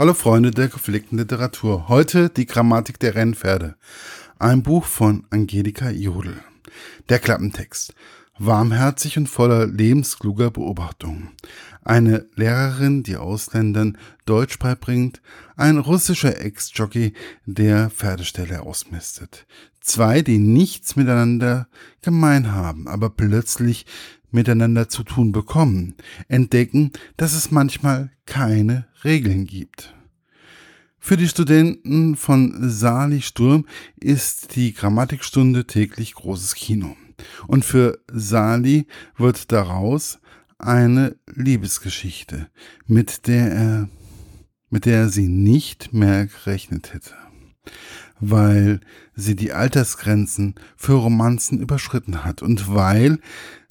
Hallo Freunde der gepflegten Literatur. Heute die Grammatik der Rennpferde. Ein Buch von Angelika Jodl. Der Klappentext. Warmherzig und voller lebenskluger Beobachtungen. Eine Lehrerin, die Ausländern Deutsch beibringt. Ein russischer Ex-Jockey, der Pferdeställe ausmistet. Zwei, die nichts miteinander gemein haben, aber plötzlich miteinander zu tun bekommen, entdecken, dass es manchmal keine Regeln gibt. Für die Studenten von Sali Sturm ist die Grammatikstunde täglich großes Kino. Und für Sali wird daraus eine Liebesgeschichte, mit der er, mit der er sie nicht mehr gerechnet hätte. Weil sie die Altersgrenzen für Romanzen überschritten hat und weil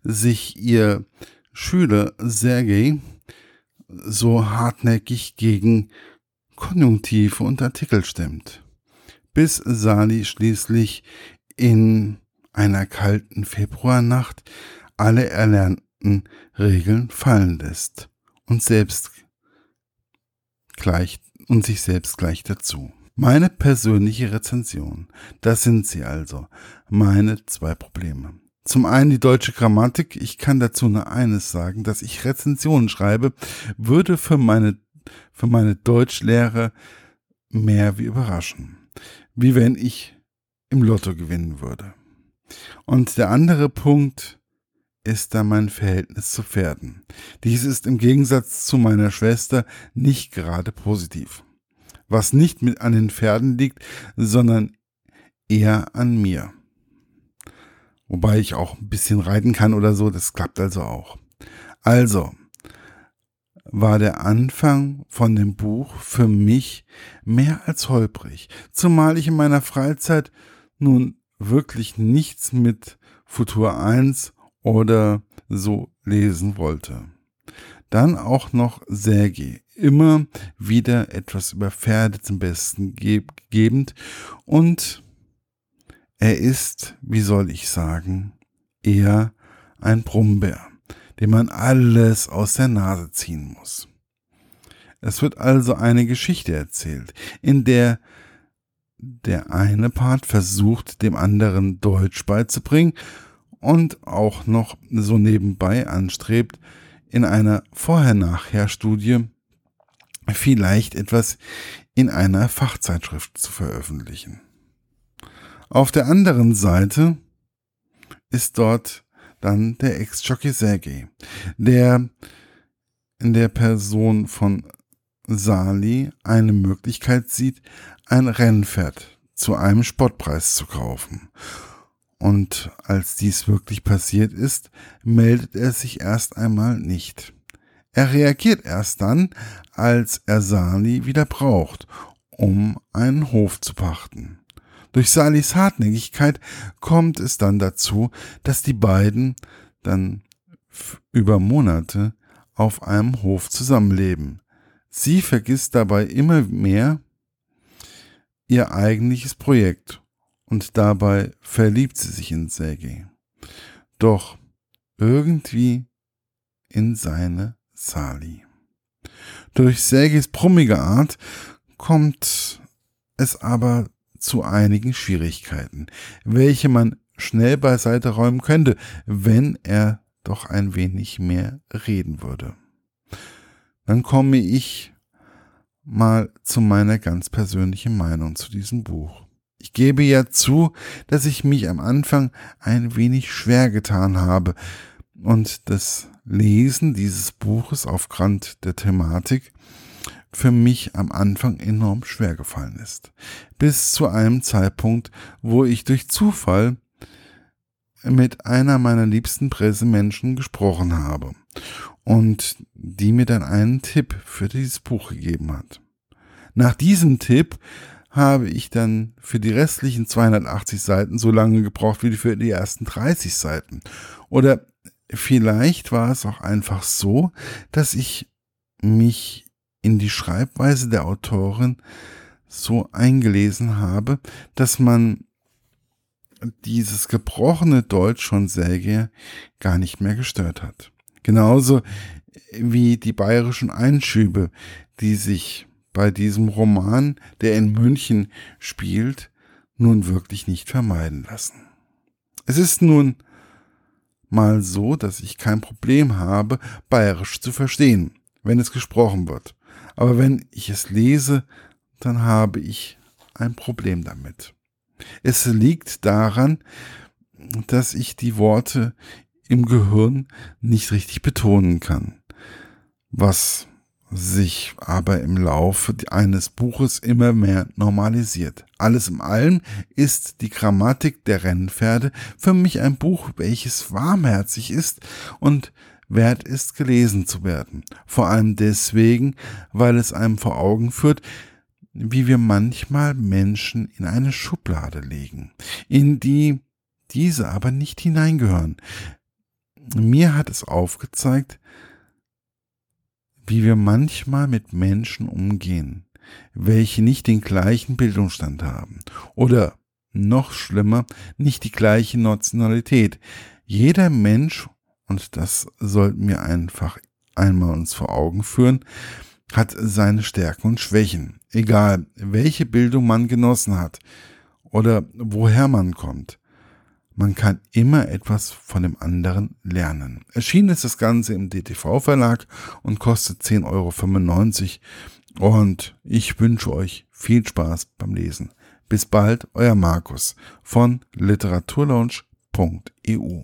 sich ihr Schüler Sergei so hartnäckig gegen Konjunktive und Artikel stemmt, bis Sali schließlich in einer kalten Februarnacht alle erlernten Regeln fallen lässt und selbst gleich und sich selbst gleich dazu. Meine persönliche Rezension, das sind sie also, meine zwei Probleme. Zum einen die deutsche Grammatik. Ich kann dazu nur eines sagen, dass ich Rezensionen schreibe, würde für meine, für meine Deutschlehre mehr wie überraschen. Wie wenn ich im Lotto gewinnen würde. Und der andere Punkt ist da mein Verhältnis zu Pferden. Dies ist im Gegensatz zu meiner Schwester nicht gerade positiv. Was nicht mit an den Pferden liegt, sondern eher an mir. Wobei ich auch ein bisschen reiten kann oder so, das klappt also auch. Also war der Anfang von dem Buch für mich mehr als holprig, zumal ich in meiner Freizeit nun wirklich nichts mit Futur 1 oder so lesen wollte. Dann auch noch Sergei, immer wieder etwas über Pferde zum Besten gebend und er ist, wie soll ich sagen, eher ein Brummbär, dem man alles aus der Nase ziehen muss. Es wird also eine Geschichte erzählt, in der der eine Part versucht, dem anderen Deutsch beizubringen und auch noch so nebenbei anstrebt, in einer Vorher-Nachher-Studie vielleicht etwas in einer Fachzeitschrift zu veröffentlichen. Auf der anderen Seite ist dort dann der Ex-Jockey Sergei, der in der Person von Sali eine Möglichkeit sieht, ein Rennpferd zu einem Spottpreis zu kaufen. Und als dies wirklich passiert ist, meldet er sich erst einmal nicht. Er reagiert erst dann, als er Sali wieder braucht, um einen Hof zu pachten. Durch Salis Hartnäckigkeit kommt es dann dazu, dass die beiden dann über Monate auf einem Hof zusammenleben. Sie vergisst dabei immer mehr ihr eigentliches Projekt und dabei verliebt sie sich in Sergei. Doch irgendwie in seine Sali. Durch Sergeis brummige Art kommt es aber zu einigen Schwierigkeiten, welche man schnell beiseite räumen könnte, wenn er doch ein wenig mehr reden würde. Dann komme ich mal zu meiner ganz persönlichen Meinung zu diesem Buch. Ich gebe ja zu, dass ich mich am Anfang ein wenig schwer getan habe und das Lesen dieses Buches aufgrund der Thematik für mich am Anfang enorm schwer gefallen ist. Bis zu einem Zeitpunkt, wo ich durch Zufall mit einer meiner liebsten Pressemenschen gesprochen habe und die mir dann einen Tipp für dieses Buch gegeben hat. Nach diesem Tipp habe ich dann für die restlichen 280 Seiten so lange gebraucht wie für die ersten 30 Seiten. Oder vielleicht war es auch einfach so, dass ich mich in die Schreibweise der Autorin so eingelesen habe, dass man dieses gebrochene Deutsch von Säge gar nicht mehr gestört hat. Genauso wie die bayerischen Einschübe, die sich bei diesem Roman, der in München spielt, nun wirklich nicht vermeiden lassen. Es ist nun mal so, dass ich kein Problem habe, bayerisch zu verstehen, wenn es gesprochen wird. Aber wenn ich es lese, dann habe ich ein Problem damit. Es liegt daran, dass ich die Worte im Gehirn nicht richtig betonen kann, was sich aber im Laufe eines Buches immer mehr normalisiert. Alles in allem ist die Grammatik der Rennpferde für mich ein Buch, welches warmherzig ist und wert ist gelesen zu werden. Vor allem deswegen, weil es einem vor Augen führt, wie wir manchmal Menschen in eine Schublade legen, in die diese aber nicht hineingehören. Mir hat es aufgezeigt, wie wir manchmal mit Menschen umgehen, welche nicht den gleichen Bildungsstand haben oder noch schlimmer, nicht die gleiche Nationalität. Jeder Mensch, und das sollten wir einfach einmal uns vor Augen führen, hat seine Stärken und Schwächen, egal welche Bildung man genossen hat oder woher man kommt. Man kann immer etwas von dem anderen lernen. Erschienen ist das Ganze im DTV-Verlag und kostet 10,95 Euro. Und ich wünsche euch viel Spaß beim Lesen. Bis bald, euer Markus von literaturlaunch.eu.